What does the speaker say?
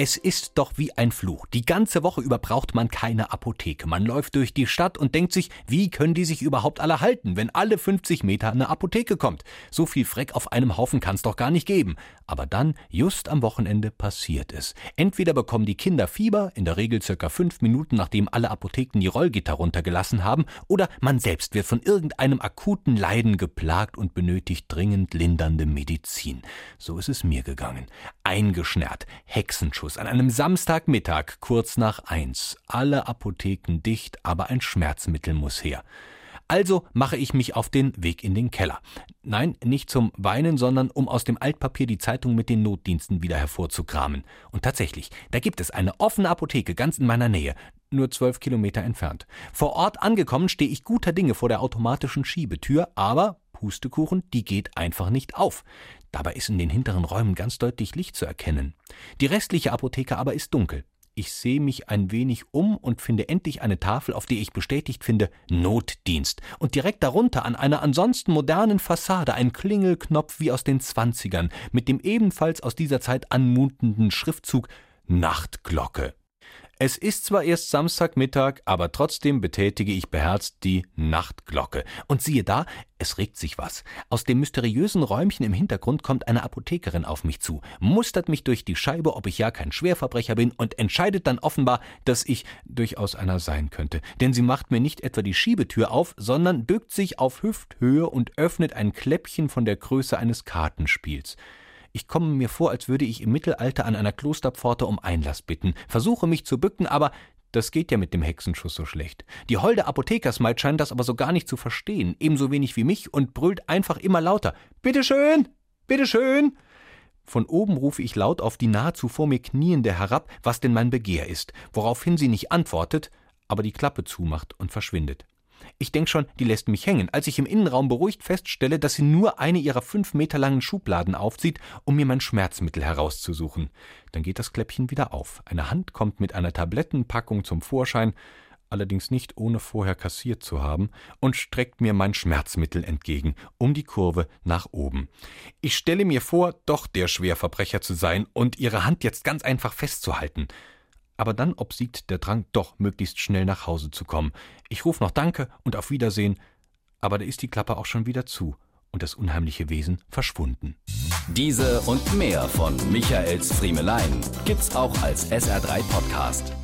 Es ist doch wie ein Fluch. Die ganze Woche über braucht man keine Apotheke. Man läuft durch die Stadt und denkt sich, wie können die sich überhaupt alle halten, wenn alle 50 Meter eine Apotheke kommt? So viel Freck auf einem Haufen kann es doch gar nicht geben. Aber dann, just am Wochenende, passiert es. Entweder bekommen die Kinder Fieber, in der Regel circa fünf Minuten nachdem alle Apotheken die Rollgitter runtergelassen haben, oder man selbst wird von irgendeinem akuten Leiden geplagt und benötigt dringend lindernde Medizin. So ist es mir gegangen. Eingeschnärrt, Hexenschuss Autos an einem Samstagmittag kurz nach eins. Alle Apotheken dicht, aber ein Schmerzmittel muss her. Also mache ich mich auf den Weg in den Keller. Nein, nicht zum Weinen, sondern um aus dem Altpapier die Zeitung mit den Notdiensten wieder hervorzukramen. Und tatsächlich, da gibt es eine offene Apotheke ganz in meiner Nähe, nur zwölf Kilometer entfernt. Vor Ort angekommen stehe ich guter Dinge vor der automatischen Schiebetür, aber Pustekuchen, die geht einfach nicht auf. Dabei ist in den hinteren Räumen ganz deutlich Licht zu erkennen. Die restliche Apotheke aber ist dunkel. Ich sehe mich ein wenig um und finde endlich eine Tafel, auf die ich bestätigt finde Notdienst. Und direkt darunter an einer ansonsten modernen Fassade ein Klingelknopf wie aus den Zwanzigern mit dem ebenfalls aus dieser Zeit anmutenden Schriftzug Nachtglocke. Es ist zwar erst Samstagmittag, aber trotzdem betätige ich beherzt die Nachtglocke. Und siehe da, es regt sich was. Aus dem mysteriösen Räumchen im Hintergrund kommt eine Apothekerin auf mich zu, mustert mich durch die Scheibe, ob ich ja kein Schwerverbrecher bin und entscheidet dann offenbar, dass ich durchaus einer sein könnte. Denn sie macht mir nicht etwa die Schiebetür auf, sondern bückt sich auf Hüfthöhe und öffnet ein Kläppchen von der Größe eines Kartenspiels. Ich komme mir vor, als würde ich im Mittelalter an einer Klosterpforte um Einlass bitten, versuche mich zu bücken, aber das geht ja mit dem Hexenschuss so schlecht. Die holde Apothekersmaid scheint das aber so gar nicht zu verstehen, ebenso wenig wie mich, und brüllt einfach immer lauter. Bitteschön! Bitteschön! Von oben rufe ich laut auf die nahezu vor mir Kniende herab, was denn mein Begehr ist, woraufhin sie nicht antwortet, aber die Klappe zumacht und verschwindet. Ich denk schon, die lässt mich hängen, als ich im Innenraum beruhigt feststelle, dass sie nur eine ihrer fünf Meter langen Schubladen aufzieht, um mir mein Schmerzmittel herauszusuchen. Dann geht das Kläppchen wieder auf. Eine Hand kommt mit einer Tablettenpackung zum Vorschein, allerdings nicht ohne vorher kassiert zu haben, und streckt mir mein Schmerzmittel entgegen, um die Kurve nach oben. Ich stelle mir vor, doch der Schwerverbrecher zu sein und ihre Hand jetzt ganz einfach festzuhalten aber dann obsiegt der Drang, doch möglichst schnell nach Hause zu kommen. Ich ruf noch Danke und auf Wiedersehen, aber da ist die Klappe auch schon wieder zu und das unheimliche Wesen verschwunden. Diese und mehr von Michaels Friemelein gibt's auch als SR3 Podcast.